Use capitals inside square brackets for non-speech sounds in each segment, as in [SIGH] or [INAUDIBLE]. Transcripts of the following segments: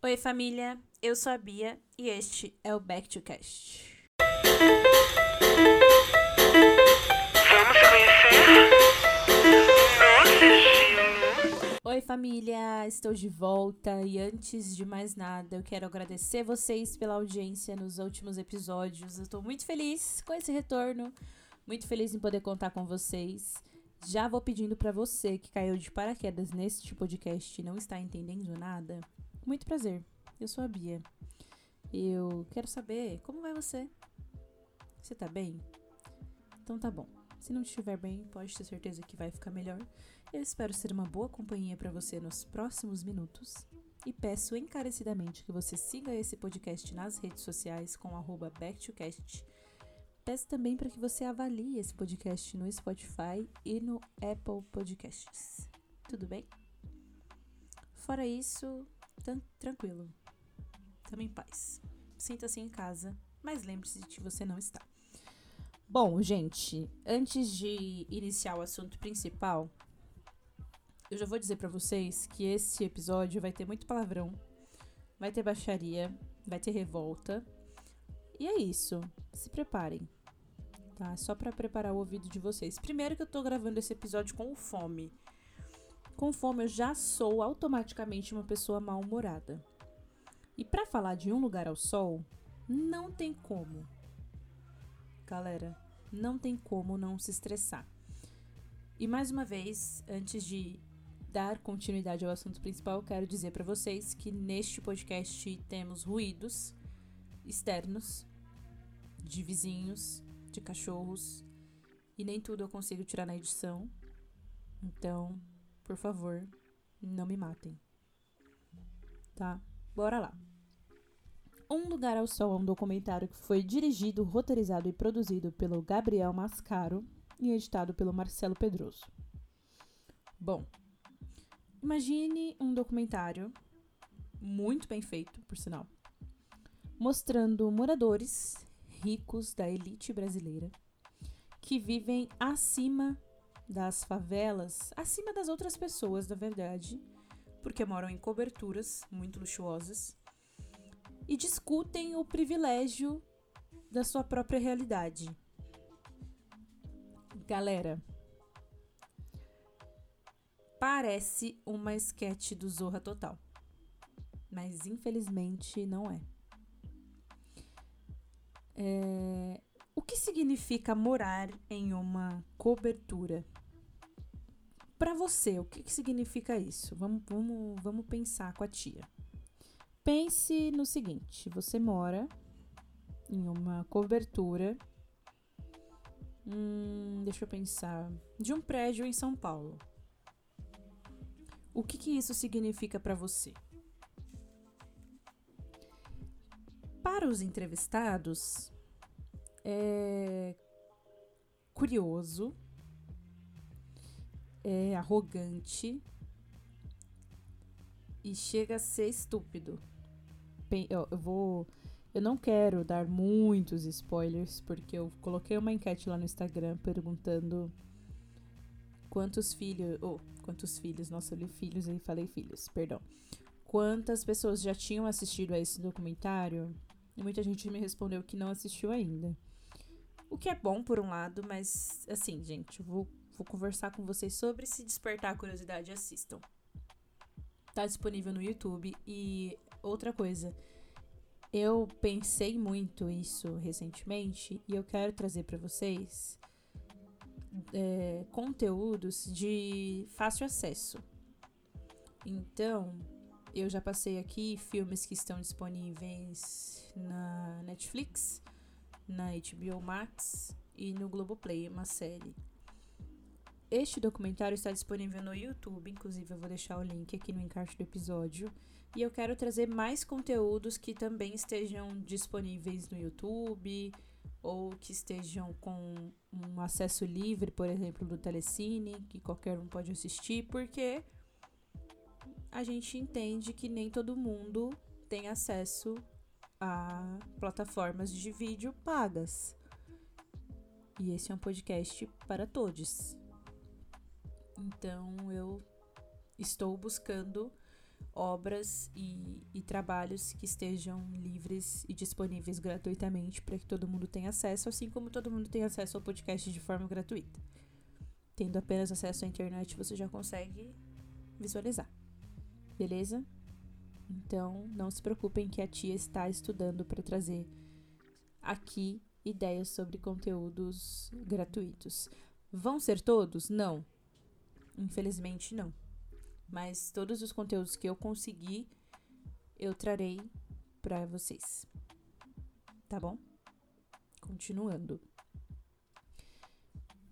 Oi, família. Eu sou a Bia e este é o Back to Cast. Vamos conhecer nosso. Oi, família. Estou de volta e antes de mais nada, eu quero agradecer vocês pela audiência nos últimos episódios. Eu estou muito feliz com esse retorno, muito feliz em poder contar com vocês. Já vou pedindo para você que caiu de paraquedas neste podcast e não está entendendo nada. Muito prazer. Eu sou a Bia. Eu quero saber como vai você. Você tá bem? Então tá bom. Se não estiver bem, pode ter certeza que vai ficar melhor. Eu espero ser uma boa companhia para você nos próximos minutos. E peço encarecidamente que você siga esse podcast nas redes sociais com backtocast. Peço também para que você avalie esse podcast no Spotify e no Apple Podcasts. Tudo bem? Fora isso, tranquilo. Tamo em paz. Sinta-se em casa, mas lembre-se de que você não está. Bom, gente, antes de iniciar o assunto principal, eu já vou dizer pra vocês que esse episódio vai ter muito palavrão, vai ter baixaria, vai ter revolta. E é isso. Se preparem. Tá? Só pra preparar o ouvido de vocês. Primeiro que eu tô gravando esse episódio com fome. Com fome eu já sou automaticamente uma pessoa mal-humorada. E pra falar de um lugar ao sol, não tem como. Galera, não tem como não se estressar. E mais uma vez, antes de dar continuidade ao assunto principal, quero dizer pra vocês que neste podcast temos ruídos externos de vizinhos, de cachorros, e nem tudo eu consigo tirar na edição. Então, por favor, não me matem. Tá? Bora lá. Um Lugar ao Sol é um documentário que foi dirigido, roteirizado e produzido pelo Gabriel Mascaro e editado pelo Marcelo Pedroso. Bom, imagine um documentário muito bem feito, por sinal, mostrando moradores ricos da elite brasileira que vivem acima das favelas, acima das outras pessoas, na verdade, porque moram em coberturas muito luxuosas e discutem o privilégio da sua própria realidade. Galera, parece uma sketch do Zorra Total, mas infelizmente não é. É, O que significa morar em uma cobertura? Para você, o que, que significa isso? Vamos, vamos, vamos pensar com a tia. Pense no seguinte: você mora em uma cobertura. Hum, deixa eu pensar. De um prédio em São Paulo. O que, que isso significa para você? Para os entrevistados, é curioso, é arrogante e chega a ser estúpido. Eu, vou. Eu não quero dar muitos spoilers, porque eu coloquei uma enquete lá no Instagram perguntando quantos filhos. Oh, quantos filhos? Nossa, eu li filhos e falei filhos, perdão. Quantas pessoas já tinham assistido a esse documentário? E muita gente me respondeu que não assistiu ainda. O que é bom por um lado, mas assim, gente, vou, vou conversar com vocês sobre se despertar a curiosidade, assistam. Tá disponível no YouTube e outra coisa, eu pensei muito isso recentemente e eu quero trazer pra vocês é, conteúdos de fácil acesso. Então, eu já passei aqui filmes que estão disponíveis na Netflix, na HBO Max e no Globoplay, uma série. Este documentário está disponível no YouTube, inclusive eu vou deixar o link aqui no encarte do episódio. E eu quero trazer mais conteúdos que também estejam disponíveis no YouTube ou que estejam com um acesso livre, por exemplo, do Telecine, que qualquer um pode assistir, porque a gente entende que nem todo mundo tem acesso a plataformas de vídeo pagas. E esse é um podcast para todos. Então eu estou buscando obras e, e trabalhos que estejam livres e disponíveis gratuitamente para que todo mundo tenha acesso, assim como todo mundo tem acesso ao podcast de forma gratuita. Tendo apenas acesso à internet, você já consegue visualizar. Beleza? Então, não se preocupem que a tia está estudando para trazer aqui ideias sobre conteúdos gratuitos. Vão ser todos? Não. Infelizmente, não. Mas todos os conteúdos que eu conseguir, eu trarei para vocês. Tá bom? Continuando.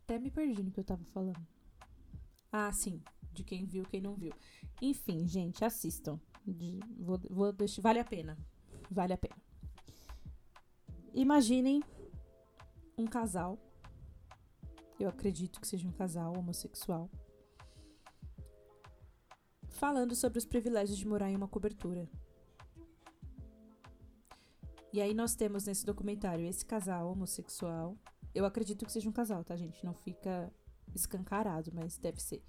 Até me perdi no que eu tava falando. Ah, sim. De quem viu, quem não viu. Enfim, gente, assistam. De, vou, vou deixar. Vale a pena. Vale a pena. Imaginem um casal. Eu acredito que seja um casal homossexual. Falando sobre os privilégios de morar em uma cobertura. E aí nós temos nesse documentário esse casal homossexual. Eu acredito que seja um casal, tá, gente? Não fica escancarado, mas deve ser.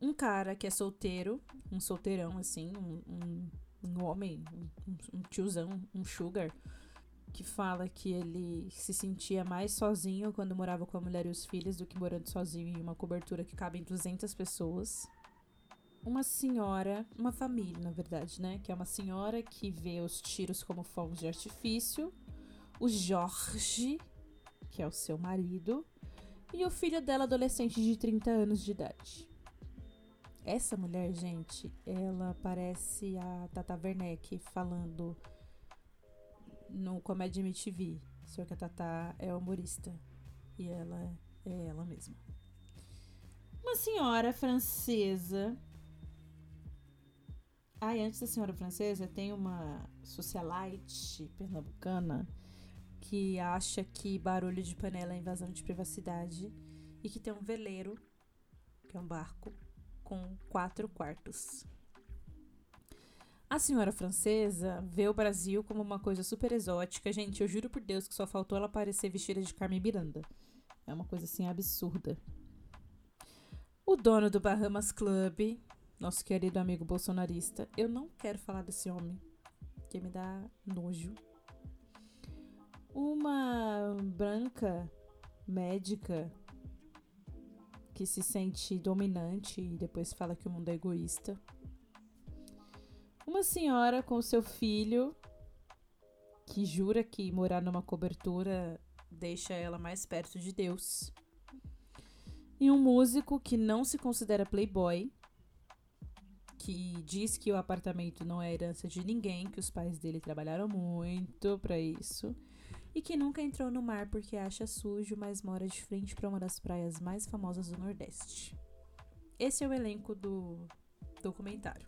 Um cara que é solteiro, um solteirão, assim, um, um, um homem, um, um tiozão, um sugar, que fala que ele se sentia mais sozinho quando morava com a mulher e os filhos do que morando sozinho em uma cobertura que cabe em 200 pessoas. Uma senhora, uma família, na verdade, né? Que é uma senhora que vê os tiros como fogos de artifício. O Jorge, que é o seu marido. E o filho dela, adolescente de 30 anos de idade. Essa mulher, gente, ela parece a Tata Werneck falando no Comédia MTV. Só que a Tatá é humorista. E ela é ela mesma. Uma senhora francesa. Ai, antes da senhora francesa, tem uma socialite pernambucana que acha que barulho de panela é invasão de privacidade e que tem um veleiro, que é um barco, com quatro quartos. A senhora francesa vê o Brasil como uma coisa super exótica. Gente, eu juro por Deus que só faltou ela aparecer vestida de Carmen Miranda. É uma coisa assim absurda. O dono do Bahamas Club, nosso querido amigo bolsonarista, eu não quero falar desse homem, que me dá nojo. Uma branca médica que se sente dominante e depois fala que o mundo é egoísta. Uma senhora com seu filho que jura que morar numa cobertura deixa ela mais perto de Deus. E um músico que não se considera playboy, que diz que o apartamento não é herança de ninguém, que os pais dele trabalharam muito para isso, e que nunca entrou no mar porque acha sujo, mas mora de frente para uma das praias mais famosas do Nordeste. Esse é o elenco do documentário.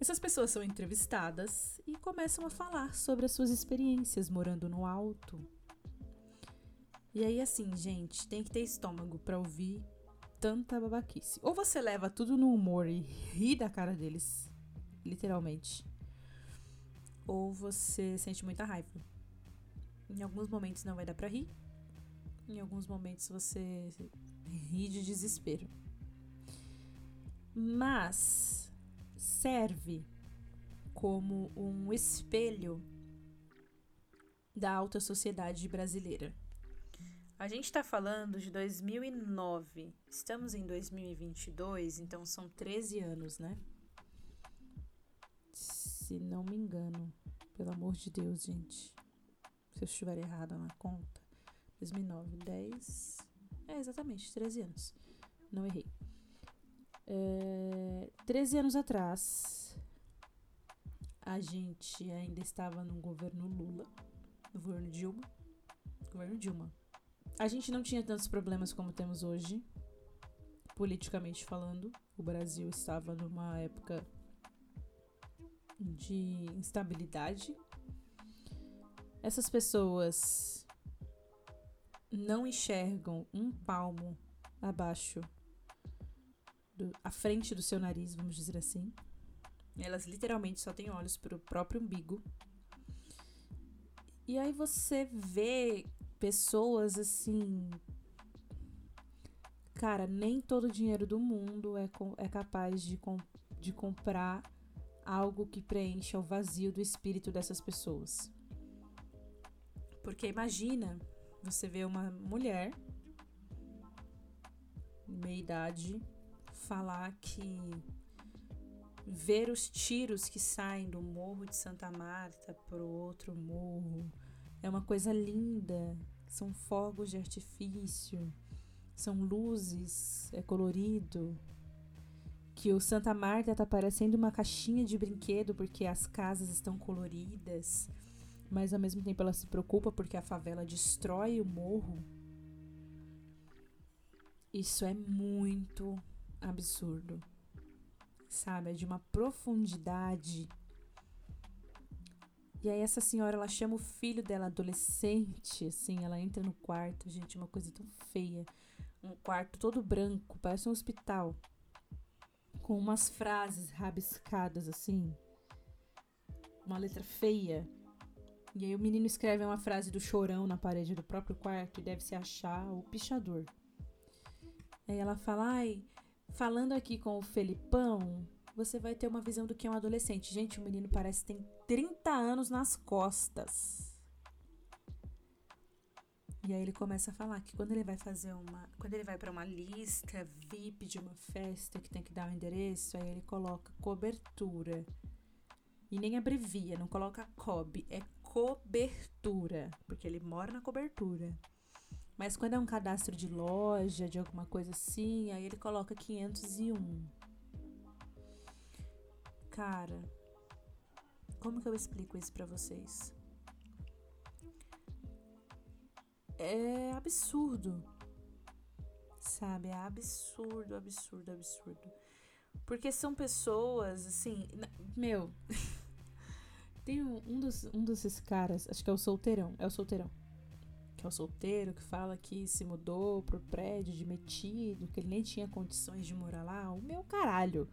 Essas pessoas são entrevistadas e começam a falar sobre as suas experiências morando no alto. E aí, assim, gente, tem que ter estômago para ouvir tanta babaquice. Ou você leva tudo no humor e ri da cara deles, literalmente. Ou você sente muita raiva. Em alguns momentos não vai dar pra rir. Em alguns momentos você ri de desespero. Mas serve como um espelho da alta sociedade brasileira. A gente está falando de 2009, estamos em 2022, então são 13 anos, né? Se não me engano, pelo amor de Deus, gente. Se eu estiver errada na conta. 2009, 10. É, exatamente, 13 anos. Não errei. É, 13 anos atrás, a gente ainda estava no governo Lula, no governo Dilma. Governo Dilma. A gente não tinha tantos problemas como temos hoje, politicamente falando. O Brasil estava numa época de instabilidade. Essas pessoas não enxergam um palmo abaixo do, à frente do seu nariz, vamos dizer assim. Elas literalmente só têm olhos para o próprio umbigo. E aí você vê pessoas assim. Cara, nem todo o dinheiro do mundo é, é capaz de, de comprar algo que preencha o vazio do espírito dessas pessoas. Porque imagina você ver uma mulher, meia idade, falar que ver os tiros que saem do morro de Santa Marta pro outro morro é uma coisa linda. São fogos de artifício, são luzes, é colorido. Que o Santa Marta tá parecendo uma caixinha de brinquedo porque as casas estão coloridas mas ao mesmo tempo ela se preocupa porque a favela destrói o morro. Isso é muito absurdo. Sabe? É de uma profundidade. E aí essa senhora, ela chama o filho dela adolescente, assim, ela entra no quarto, gente, uma coisa tão feia. Um quarto todo branco, parece um hospital. Com umas frases rabiscadas assim. Uma letra feia. E aí o menino escreve uma frase do chorão na parede do próprio quarto e deve se achar o pichador. Aí ela fala, ai, falando aqui com o Felipão, você vai ter uma visão do que é um adolescente. Gente, o menino parece que tem 30 anos nas costas. E aí ele começa a falar que quando ele vai fazer uma, quando ele vai para uma lista VIP de uma festa que tem que dar o um endereço, aí ele coloca cobertura. E nem abrevia, não coloca COB, é cobertura, porque ele mora na cobertura. Mas quando é um cadastro de loja, de alguma coisa assim, aí ele coloca 501. Cara, como que eu explico isso para vocês? É absurdo. Sabe? É absurdo, absurdo, absurdo. Porque são pessoas, assim. Meu. [LAUGHS] Tem um, um, dos, um desses caras, acho que é o solteirão, é o solteirão. Que é o solteiro que fala que se mudou pro prédio de metido, que ele nem tinha condições de morar lá. O meu caralho.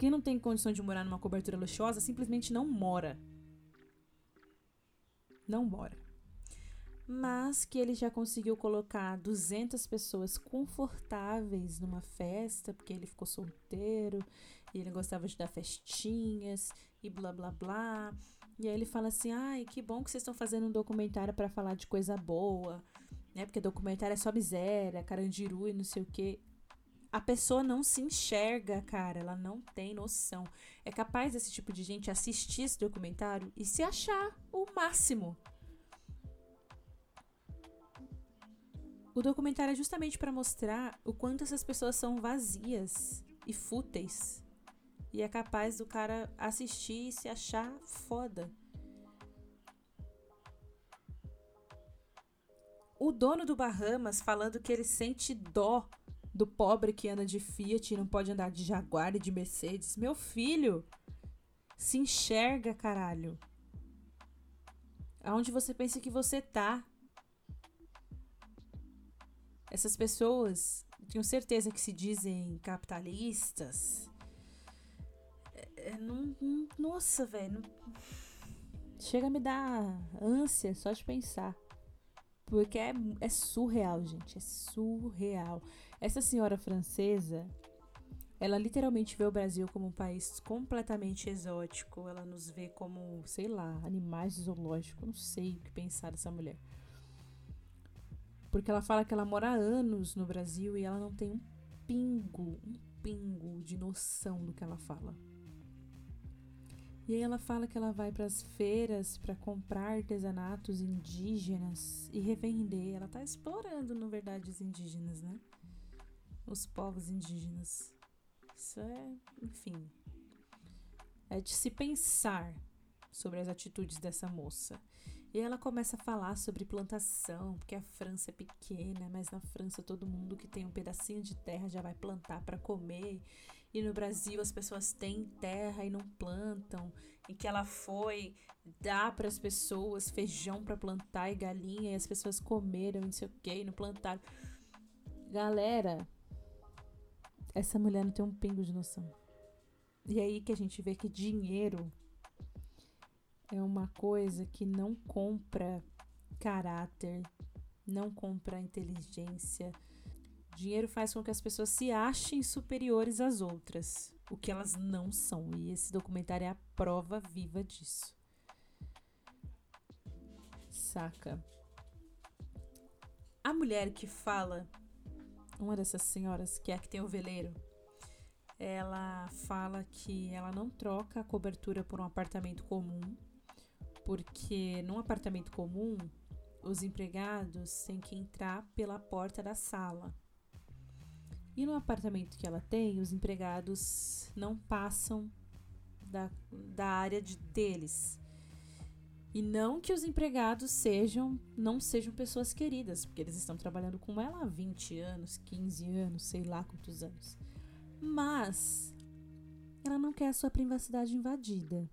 Quem não tem condição de morar numa cobertura luxuosa simplesmente não mora. Não mora. Mas que ele já conseguiu colocar 200 pessoas confortáveis numa festa, porque ele ficou solteiro e ele gostava de dar festinhas e blá blá blá. E aí ele fala assim: "Ai, que bom que vocês estão fazendo um documentário para falar de coisa boa", né? Porque documentário é só miséria, carandiru e não sei o quê. A pessoa não se enxerga, cara, ela não tem noção. É capaz desse tipo de gente assistir esse documentário e se achar o máximo. O documentário é justamente para mostrar o quanto essas pessoas são vazias e fúteis e é capaz do cara assistir e se achar foda. O dono do Bahamas falando que ele sente dó do pobre que anda de Fiat e não pode andar de Jaguar e de Mercedes. Meu filho, se enxerga, caralho. Aonde você pensa que você tá? Essas pessoas, tenho certeza que se dizem capitalistas, é, não, não, nossa, velho. Chega a me dar ânsia só de pensar. Porque é, é surreal, gente. É surreal. Essa senhora francesa, ela literalmente vê o Brasil como um país completamente exótico. Ela nos vê como, sei lá, animais zoológicos. Não sei o que pensar dessa mulher. Porque ela fala que ela mora há anos no Brasil e ela não tem um pingo, um pingo de noção do que ela fala. E aí ela fala que ela vai para as feiras para comprar artesanatos indígenas e revender. Ela tá explorando, na verdade, os indígenas, né? Os povos indígenas. Isso é, enfim, é de se pensar sobre as atitudes dessa moça. E ela começa a falar sobre plantação, porque a França é pequena, mas na França todo mundo que tem um pedacinho de terra já vai plantar para comer e no Brasil as pessoas têm terra e não plantam, e que ela foi dar para as pessoas feijão para plantar e galinha e as pessoas comeram, não sei o que, e não plantaram. Galera, essa mulher não tem um pingo de noção. E aí que a gente vê que dinheiro é uma coisa que não compra caráter, não compra inteligência, Dinheiro faz com que as pessoas se achem superiores às outras. o que elas não são. E esse documentário é a prova viva disso. Saca? A mulher que fala, uma dessas senhoras que é que tem o veleiro, ela fala que ela não troca a cobertura por um apartamento comum, porque num apartamento comum os empregados têm que entrar pela porta da sala. E no apartamento que ela tem, os empregados não passam da, da área de, deles. E não que os empregados sejam, não sejam pessoas queridas, porque eles estão trabalhando com ela há 20 anos, 15 anos, sei lá quantos anos. Mas ela não quer a sua privacidade invadida.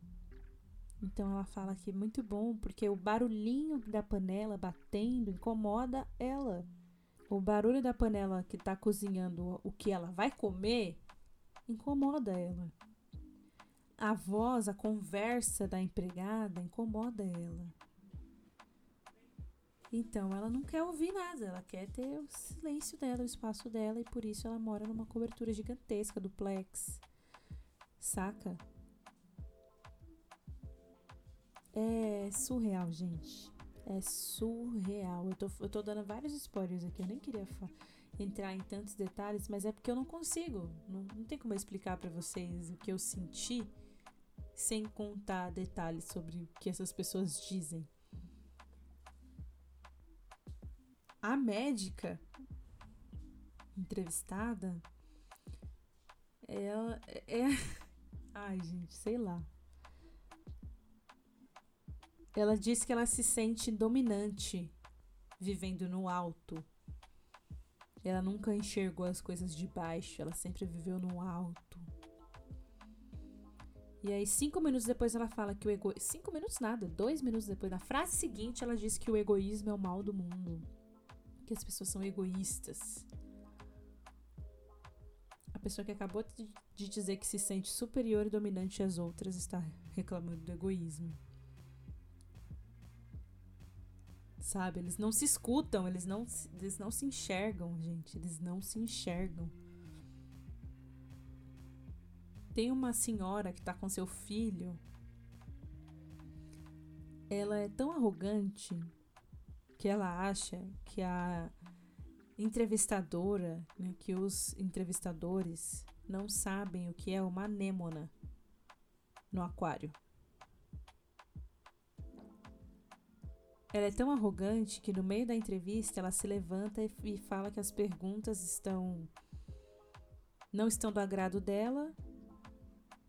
Então ela fala que é muito bom, porque o barulhinho da panela batendo incomoda ela. O barulho da panela que está cozinhando o que ela vai comer incomoda ela. A voz, a conversa da empregada incomoda ela. Então ela não quer ouvir nada, ela quer ter o silêncio dela, o espaço dela, e por isso ela mora numa cobertura gigantesca, duplex. Saca? É surreal, gente. É surreal. Eu tô, eu tô dando vários spoilers aqui. Eu nem queria entrar em tantos detalhes, mas é porque eu não consigo. Não, não tem como eu explicar para vocês o que eu senti sem contar detalhes sobre o que essas pessoas dizem. A médica entrevistada, ela é. [LAUGHS] Ai, gente, sei lá. Ela diz que ela se sente dominante vivendo no alto. Ela nunca enxergou as coisas de baixo, ela sempre viveu no alto. E aí, cinco minutos depois, ela fala que o ego. Cinco minutos nada, dois minutos depois, na frase seguinte, ela diz que o egoísmo é o mal do mundo. Que as pessoas são egoístas. A pessoa que acabou de dizer que se sente superior e dominante às outras está reclamando do egoísmo. sabe? Eles não se escutam, eles não, eles não se enxergam, gente. Eles não se enxergam. Tem uma senhora que tá com seu filho. Ela é tão arrogante que ela acha que a entrevistadora, né, que os entrevistadores não sabem o que é uma anêmona no aquário. Ela é tão arrogante que no meio da entrevista ela se levanta e fala que as perguntas estão não estão do agrado dela.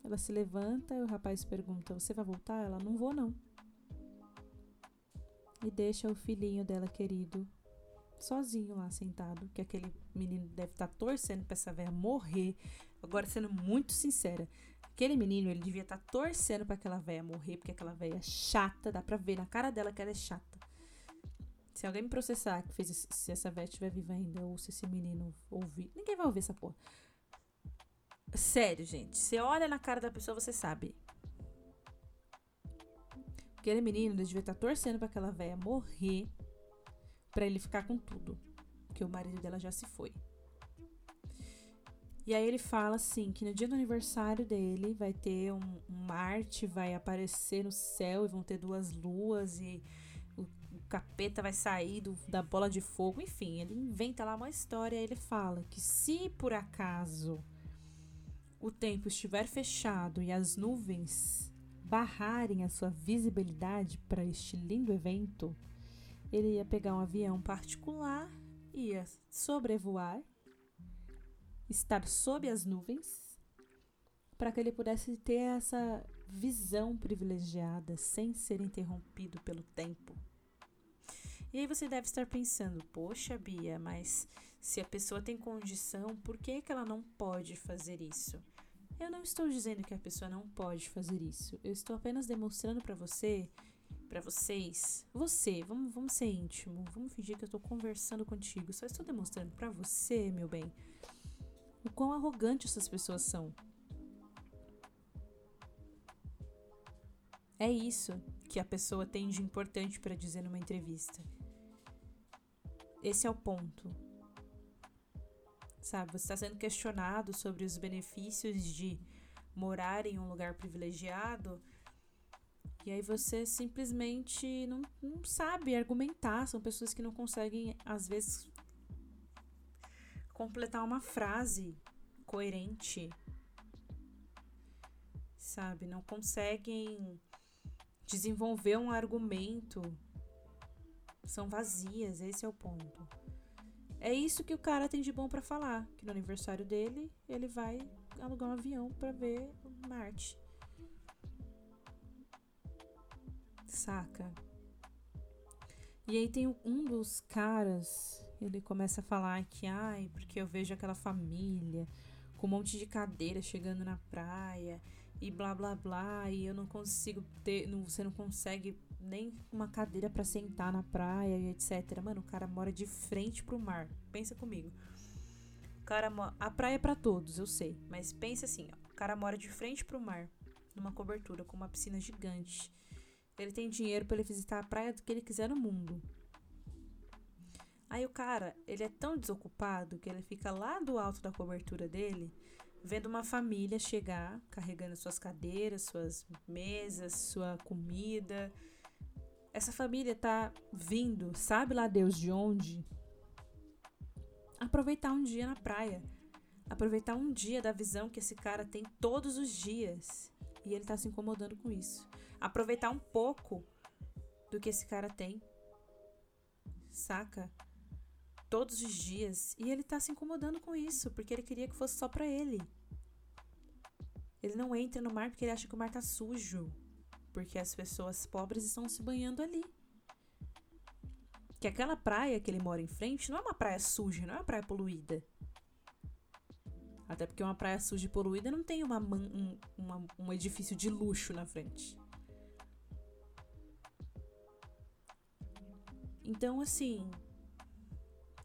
Ela se levanta e o rapaz pergunta: "Você vai voltar?" Ela: "Não vou não." E deixa o filhinho dela querido sozinho lá sentado, que aquele menino deve estar tá torcendo para essa velha morrer. Agora sendo muito sincera, aquele menino ele devia estar tá torcendo para aquela velha morrer, porque aquela velha é chata, dá para ver na cara dela que ela é chata. Se alguém me processar que fez se essa velha estiver viva ainda ou se esse menino ouvir, ninguém vai ouvir essa porra. Sério, gente. Você olha na cara da pessoa, você sabe. Aquele menino ele devia estar tá torcendo para aquela velha morrer para ele ficar com tudo, porque o marido dela já se foi. E aí ele fala assim que no dia do aniversário dele vai ter um, Marte vai aparecer no céu e vão ter duas luas e capeta vai sair do, da bola de fogo. Enfim, ele inventa lá uma história e ele fala que se por acaso o tempo estiver fechado e as nuvens barrarem a sua visibilidade para este lindo evento, ele ia pegar um avião particular, ia sobrevoar, estar sob as nuvens, para que ele pudesse ter essa visão privilegiada sem ser interrompido pelo tempo. E aí você deve estar pensando, poxa, Bia, mas se a pessoa tem condição, por que, que ela não pode fazer isso? Eu não estou dizendo que a pessoa não pode fazer isso. Eu estou apenas demonstrando para você, para vocês, você, vamos, vamos ser íntimo, vamos fingir que eu estou conversando contigo. Só estou demonstrando para você, meu bem, o quão arrogante essas pessoas são. É isso que a pessoa tem de importante para dizer numa entrevista. Esse é o ponto. Sabe, você está sendo questionado sobre os benefícios de morar em um lugar privilegiado. E aí você simplesmente não, não sabe argumentar. São pessoas que não conseguem, às vezes, completar uma frase coerente. Sabe? Não conseguem desenvolver um argumento. São vazias, esse é o ponto. É isso que o cara tem de bom para falar, que no aniversário dele ele vai alugar um avião para ver Marte. Saca? E aí tem um dos caras, ele começa a falar que, ai, porque eu vejo aquela família com um monte de cadeira chegando na praia e blá blá blá, e eu não consigo ter, não, você não consegue nem uma cadeira para sentar na praia e etc. Mano, o cara mora de frente pro mar. Pensa comigo. O cara a praia é para todos, eu sei, mas pensa assim, ó, o cara mora de frente pro mar, numa cobertura com uma piscina gigante. Ele tem dinheiro para ele visitar a praia do que ele quiser no mundo. Aí o cara, ele é tão desocupado que ele fica lá do alto da cobertura dele, vendo uma família chegar, carregando suas cadeiras, suas mesas, sua comida. Essa família tá vindo, sabe lá Deus de onde? Aproveitar um dia na praia. Aproveitar um dia da visão que esse cara tem todos os dias. E ele tá se incomodando com isso aproveitar um pouco do que esse cara tem. Saca? Todos os dias. E ele tá se incomodando com isso, porque ele queria que fosse só pra ele. Ele não entra no mar porque ele acha que o mar tá sujo. Porque as pessoas pobres estão se banhando ali. Que aquela praia que ele mora em frente não é uma praia suja, não é uma praia poluída. Até porque uma praia suja e poluída não tem uma, um, uma, um edifício de luxo na frente. Então, assim,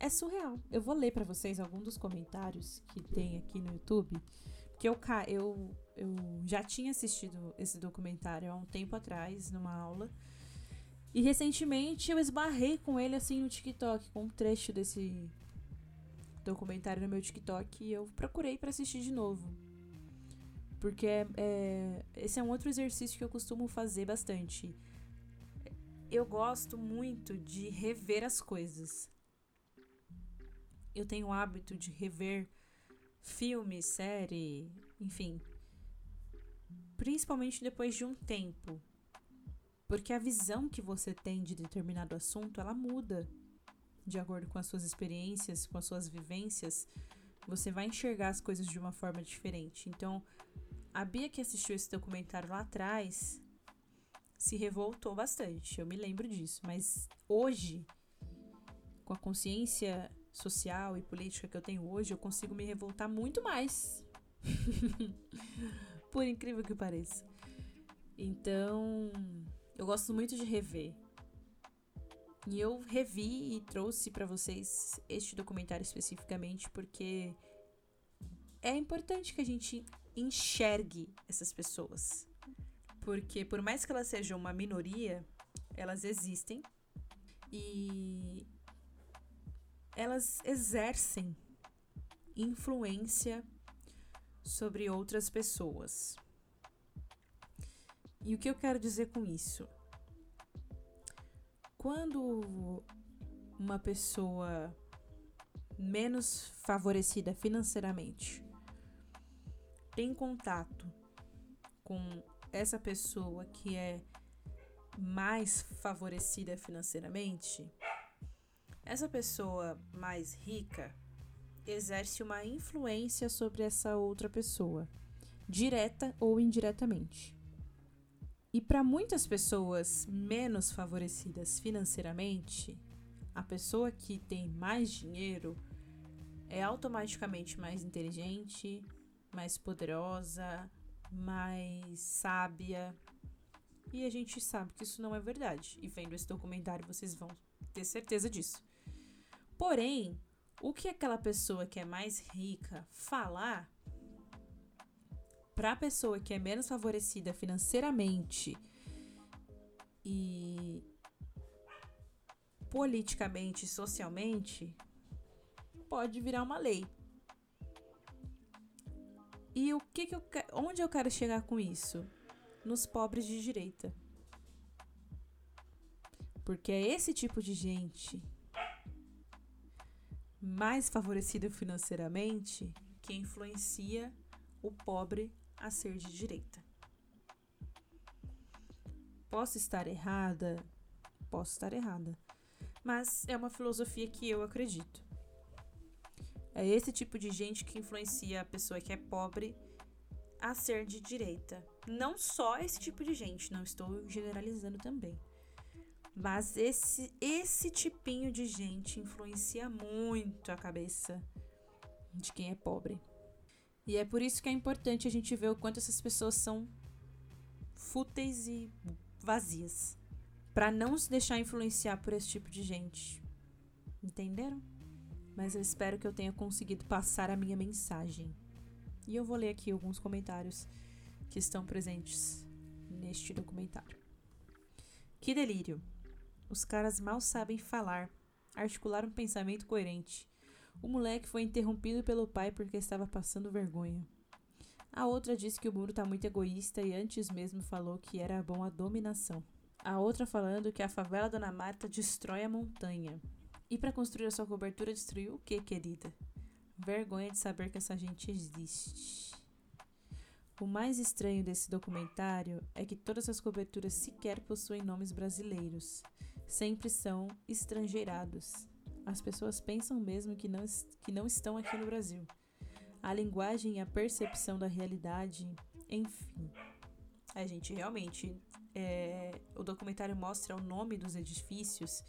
é surreal. Eu vou ler para vocês alguns dos comentários que tem aqui no YouTube, porque eu, eu, eu já tinha assistido esse documentário há um tempo atrás, numa aula. E recentemente eu esbarrei com ele assim no TikTok, com um trecho desse documentário no meu TikTok e eu procurei para assistir de novo. Porque é, é, esse é um outro exercício que eu costumo fazer bastante eu gosto muito de rever as coisas. Eu tenho o hábito de rever filme, série, enfim. Principalmente depois de um tempo. Porque a visão que você tem de determinado assunto, ela muda de acordo com as suas experiências, com as suas vivências. Você vai enxergar as coisas de uma forma diferente. Então, a Bia que assistiu esse documentário lá atrás, se revoltou bastante. Eu me lembro disso. Mas hoje, com a consciência social e política que eu tenho hoje, eu consigo me revoltar muito mais. [LAUGHS] Por incrível que pareça. Então, eu gosto muito de rever. E eu revi e trouxe para vocês este documentário especificamente porque é importante que a gente enxergue essas pessoas. Porque por mais que elas sejam uma minoria, elas existem e elas exercem influência sobre outras pessoas. E o que eu quero dizer com isso? Quando uma pessoa menos favorecida financeiramente tem contato com essa pessoa que é mais favorecida financeiramente, essa pessoa mais rica exerce uma influência sobre essa outra pessoa, direta ou indiretamente. E para muitas pessoas menos favorecidas financeiramente, a pessoa que tem mais dinheiro é automaticamente mais inteligente, mais poderosa, mais sábia. E a gente sabe que isso não é verdade. E vendo esse documentário vocês vão ter certeza disso. Porém, o que aquela pessoa que é mais rica falar para a pessoa que é menos favorecida financeiramente e politicamente, socialmente, pode virar uma lei. E o que que eu onde eu quero chegar com isso? Nos pobres de direita. Porque é esse tipo de gente mais favorecido financeiramente que influencia o pobre a ser de direita. Posso estar errada? Posso estar errada. Mas é uma filosofia que eu acredito. É esse tipo de gente que influencia a pessoa que é pobre a ser de direita. Não só esse tipo de gente, não estou generalizando também. Mas esse, esse tipinho de gente influencia muito a cabeça de quem é pobre. E é por isso que é importante a gente ver o quanto essas pessoas são fúteis e vazias. Pra não se deixar influenciar por esse tipo de gente. Entenderam? Mas eu espero que eu tenha conseguido passar a minha mensagem. E eu vou ler aqui alguns comentários que estão presentes neste documentário. Que delírio! Os caras mal sabem falar, articular um pensamento coerente. O moleque foi interrompido pelo pai porque estava passando vergonha. A outra disse que o muro tá muito egoísta e antes mesmo falou que era bom a dominação. A outra falando que a favela Dona Marta destrói a montanha. E para construir a sua cobertura destruiu o que, querida? Vergonha de saber que essa gente existe. O mais estranho desse documentário é que todas as coberturas sequer possuem nomes brasileiros. Sempre são estrangeirados. As pessoas pensam mesmo que não, que não estão aqui no Brasil. A linguagem e a percepção da realidade, enfim. A gente realmente. é, o documentário mostra o nome dos edifícios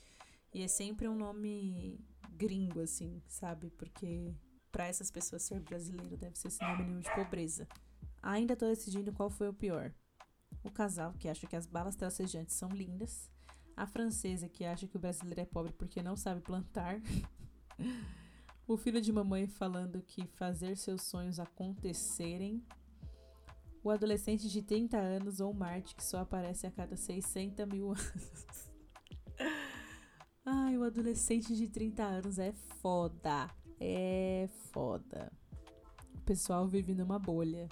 e é sempre um nome gringo, assim, sabe? Porque para essas pessoas ser brasileiro deve ser sinônimo de pobreza. Ainda tô decidindo qual foi o pior. O casal que acha que as balas tracejantes são lindas. A francesa que acha que o brasileiro é pobre porque não sabe plantar. [LAUGHS] o filho de mamãe falando que fazer seus sonhos acontecerem. O adolescente de 30 anos ou Marte que só aparece a cada 600 mil anos. [LAUGHS] Ai, o adolescente de 30 anos é foda. É foda. O pessoal vive numa bolha.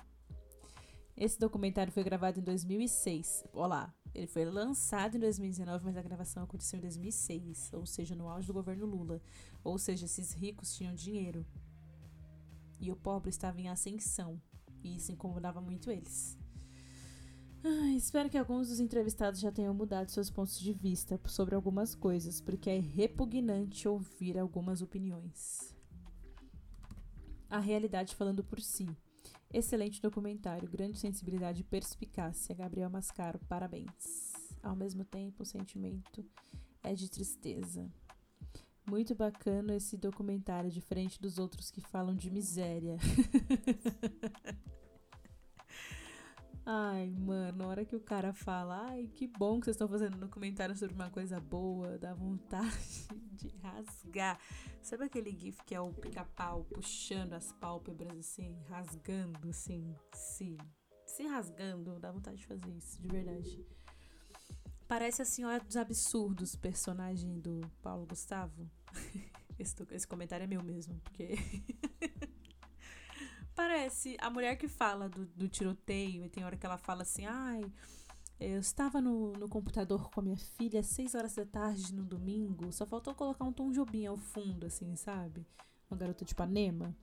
Esse documentário foi gravado em 2006. Olá, ele foi lançado em 2019, mas a gravação aconteceu em 2006, ou seja, no auge do governo Lula. Ou seja, esses ricos tinham dinheiro. E o pobre estava em ascensão. E isso incomodava muito eles. Espero que alguns dos entrevistados já tenham mudado seus pontos de vista sobre algumas coisas, porque é repugnante ouvir algumas opiniões. A realidade falando por si. Excelente documentário, grande sensibilidade e perspicácia. Gabriel Mascaro, parabéns. Ao mesmo tempo, o sentimento é de tristeza. Muito bacana esse documentário, diferente dos outros que falam de miséria. [LAUGHS] Ai, mano, na hora que o cara fala, ai, que bom que vocês estão fazendo um documentário sobre uma coisa boa, dá vontade [LAUGHS] de rasgar. Sabe aquele gif que é o pica-pau puxando as pálpebras assim, rasgando assim, se, se rasgando, dá vontade de fazer isso, de verdade. Parece a Senhora dos Absurdos, personagem do Paulo Gustavo. [LAUGHS] Esse, esse comentário é meu mesmo, porque. [LAUGHS] Parece a mulher que fala do, do tiroteio, e tem hora que ela fala assim: ai, eu estava no, no computador com a minha filha às 6 horas da tarde no domingo, só faltou colocar um Tom Jobim ao fundo, assim, sabe? Uma garota de Ipanema.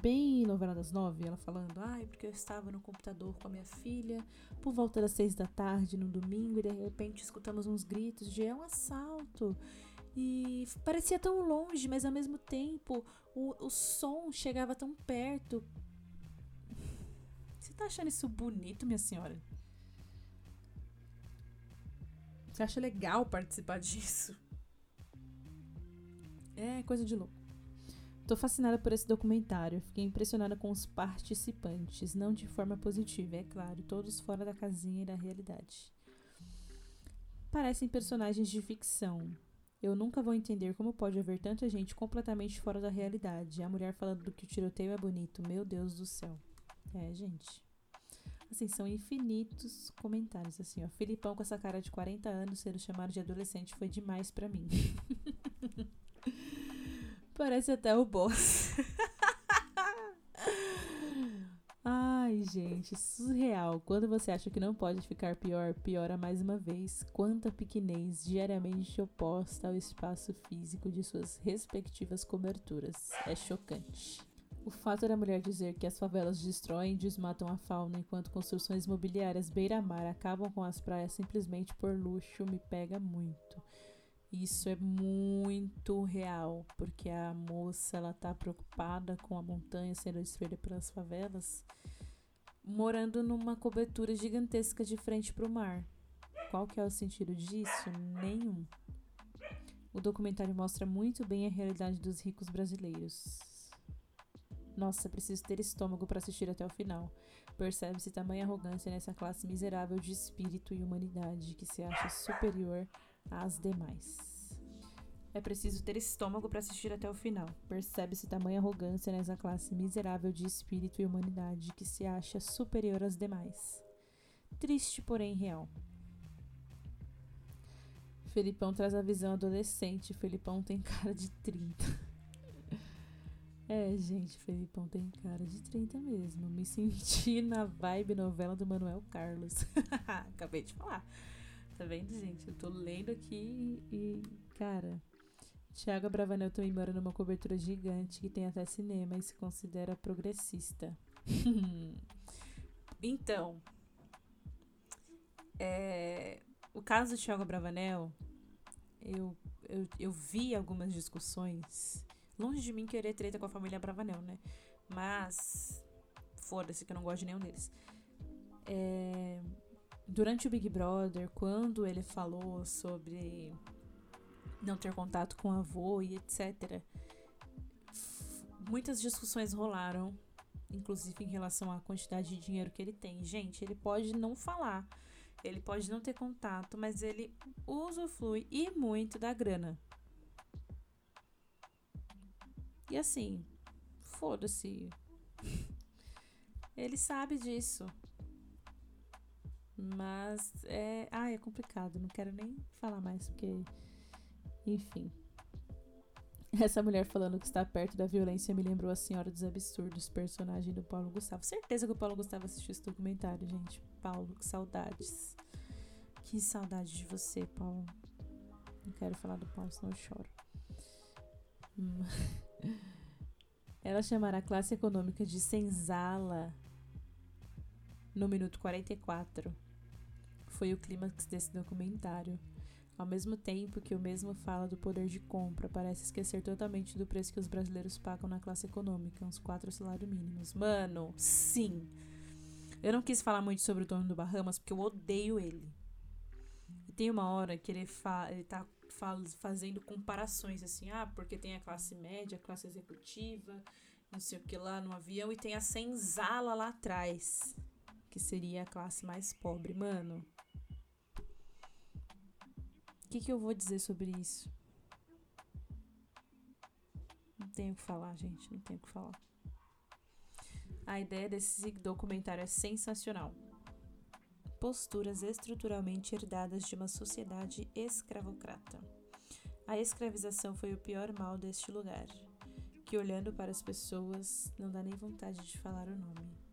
Bem novela das nove, ela falando, ai, porque eu estava no computador com a minha filha por volta das seis da tarde no domingo e de repente escutamos uns gritos de é um assalto. E parecia tão longe, mas ao mesmo tempo o, o som chegava tão perto. Você tá achando isso bonito, minha senhora? Você acha legal participar disso? É coisa de louco. Tô fascinada por esse documentário. Fiquei impressionada com os participantes, não de forma positiva, é claro, todos fora da casinha e da realidade. Parecem personagens de ficção. Eu nunca vou entender como pode haver tanta gente completamente fora da realidade. A mulher falando que o tiroteio é bonito. Meu Deus do céu. É, gente. Assim, são infinitos comentários, assim, ó. Filipão com essa cara de 40 anos sendo chamado de adolescente foi demais pra mim. [LAUGHS] Parece até o boss. [LAUGHS] gente, surreal. Quando você acha que não pode ficar pior, piora mais uma vez. Quanta pequenez diariamente oposta ao espaço físico de suas respectivas coberturas. É chocante. O fato da mulher dizer que as favelas destroem e desmatam a fauna enquanto construções mobiliárias beira-mar acabam com as praias simplesmente por luxo me pega muito. Isso é muito real, porque a moça ela tá preocupada com a montanha sendo destruída pelas favelas, morando numa cobertura gigantesca de frente para o mar. Qual que é o sentido disso? Nenhum. O documentário mostra muito bem a realidade dos ricos brasileiros. Nossa, preciso ter estômago para assistir até o final. Percebe-se tamanha arrogância nessa classe miserável de espírito e humanidade que se acha superior às demais. É preciso ter estômago para assistir até o final. Percebe-se tamanha arrogância nessa classe miserável de espírito e humanidade que se acha superior às demais. Triste, porém real. Felipão traz a visão adolescente. Felipão tem cara de 30. [LAUGHS] É, gente, Felipão tem cara de 30 mesmo. Me senti na vibe novela do Manuel Carlos. [LAUGHS] Acabei de falar. Tá vendo, gente? Eu tô lendo aqui e, cara, Tiago Bravanel também mora numa cobertura gigante que tem até cinema e se considera progressista. [LAUGHS] então, é, o caso do Tiago Bravanel, eu, eu, eu vi algumas discussões. Longe de mim querer treta com a família Bravanel, né? Mas, foda-se que eu não gosto de nenhum deles. É, durante o Big Brother, quando ele falou sobre não ter contato com o avô e etc., muitas discussões rolaram, inclusive em relação à quantidade de dinheiro que ele tem. Gente, ele pode não falar, ele pode não ter contato, mas ele usufrui e muito da grana. E assim, foda-se. Ele sabe disso. Mas é. Ah, é complicado. Não quero nem falar mais, porque. Enfim. [LAUGHS] Essa mulher falando que está perto da violência me lembrou a Senhora dos Absurdos, personagem do Paulo Gustavo. Certeza que o Paulo Gustavo assistiu esse documentário, gente. Paulo, que saudades. Que saudade de você, Paulo. Não quero falar do Paulo, senão eu choro. Hum. [LAUGHS] Ela chamará a classe econômica de senzala no minuto 44 foi o clímax desse documentário. Ao mesmo tempo que o mesmo fala do poder de compra, parece esquecer totalmente do preço que os brasileiros pagam na classe econômica, uns quatro salários mínimos. Mano, sim! Eu não quis falar muito sobre o dono do Bahamas porque eu odeio ele. E tem uma hora que ele, fa ele tá fazendo comparações assim, ah, porque tem a classe média, a classe executiva, não sei o que lá no avião, e tem a senzala lá atrás que seria a classe mais pobre. Mano, o que, que eu vou dizer sobre isso? Não tenho o que falar, gente, não tenho o que falar. A ideia desse documentário é sensacional. Posturas estruturalmente herdadas de uma sociedade escravocrata. A escravização foi o pior mal deste lugar, que olhando para as pessoas não dá nem vontade de falar o nome.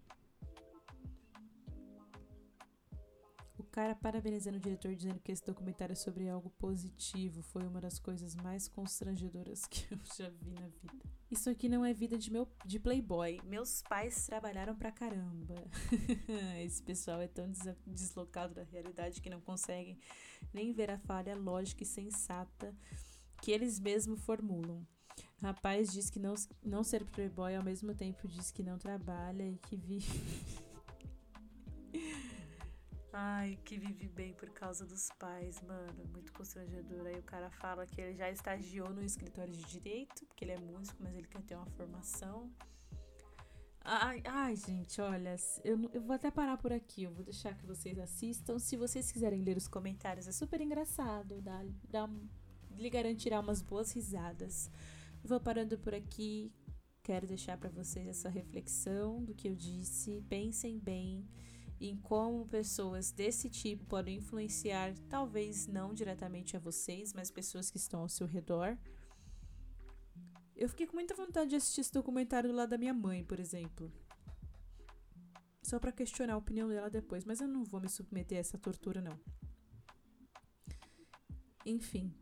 Cara parabenizando o diretor, dizendo que esse documentário é sobre algo positivo. Foi uma das coisas mais constrangedoras que eu [LAUGHS] já vi na vida. Isso aqui não é vida de, meu, de playboy. Meus pais trabalharam pra caramba. [LAUGHS] esse pessoal é tão des deslocado da realidade que não conseguem nem ver a falha lógica e sensata que eles mesmos formulam. Rapaz diz que não, não ser playboy ao mesmo tempo diz que não trabalha e que vive. Ai, que vive bem por causa dos pais, mano. Muito constrangedor. Aí o cara fala que ele já estagiou no escritório de direito, porque ele é músico, mas ele quer ter uma formação. Ai, ai gente, olha, eu, eu vou até parar por aqui. Eu vou deixar que vocês assistam. Se vocês quiserem ler os comentários, é super engraçado. Dá, dá, lhe garantirá umas boas risadas. Vou parando por aqui. Quero deixar para vocês essa reflexão do que eu disse. Pensem bem em como pessoas desse tipo podem influenciar, talvez não diretamente a vocês, mas pessoas que estão ao seu redor. Eu fiquei com muita vontade de assistir esse documentário do lado da minha mãe, por exemplo. só para questionar a opinião dela depois, mas eu não vou me submeter a essa tortura não. Enfim.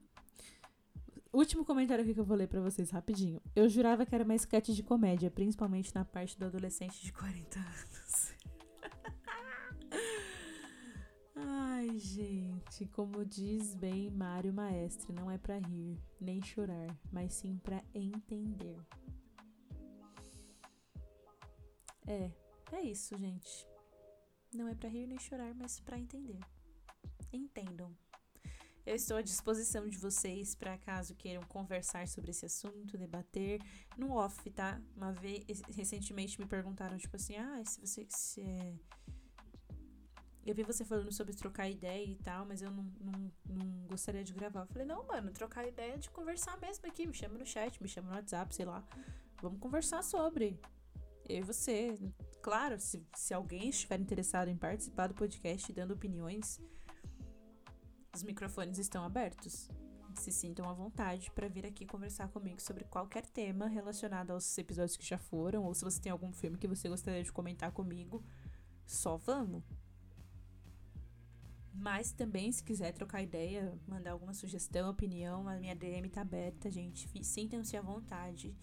Último comentário aqui que eu vou ler pra vocês rapidinho. Eu jurava que era uma sketch de comédia, principalmente na parte do adolescente de 40 anos. Ai, gente, como diz bem Mário Maestre, não é para rir, nem chorar, mas sim para entender. É, é isso, gente. Não é para rir nem chorar, mas para entender. Entendam. Eu estou à disposição de vocês para caso queiram conversar sobre esse assunto, debater no off, tá? Uma vez recentemente me perguntaram tipo assim: "Ah, se você se é... eu vi você falando sobre trocar ideia e tal, mas eu não, não, não gostaria de gravar. Eu falei, não, mano, trocar ideia é de conversar mesmo aqui. Me chama no chat, me chama no WhatsApp, sei lá. Vamos conversar sobre. Eu e você. Claro, se, se alguém estiver interessado em participar do podcast dando opiniões, os microfones estão abertos. Se sintam à vontade para vir aqui conversar comigo sobre qualquer tema relacionado aos episódios que já foram, ou se você tem algum filme que você gostaria de comentar comigo, só vamos. Mas também, se quiser trocar ideia, mandar alguma sugestão, opinião, a minha DM tá aberta, gente. Sintam-se à vontade.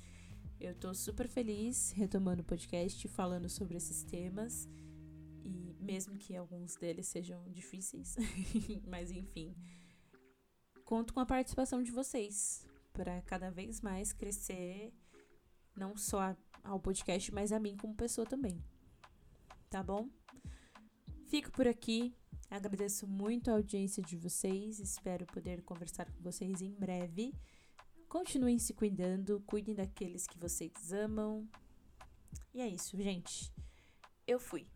Eu tô super feliz retomando o podcast, falando sobre esses temas mesmo que alguns deles sejam difíceis, [LAUGHS] mas enfim. Conto com a participação de vocês para cada vez mais crescer não só ao podcast, mas a mim como pessoa também. Tá bom? Fico por aqui. Agradeço muito a audiência de vocês. Espero poder conversar com vocês em breve. Continuem se cuidando, cuidem daqueles que vocês amam. E é isso, gente. Eu fui.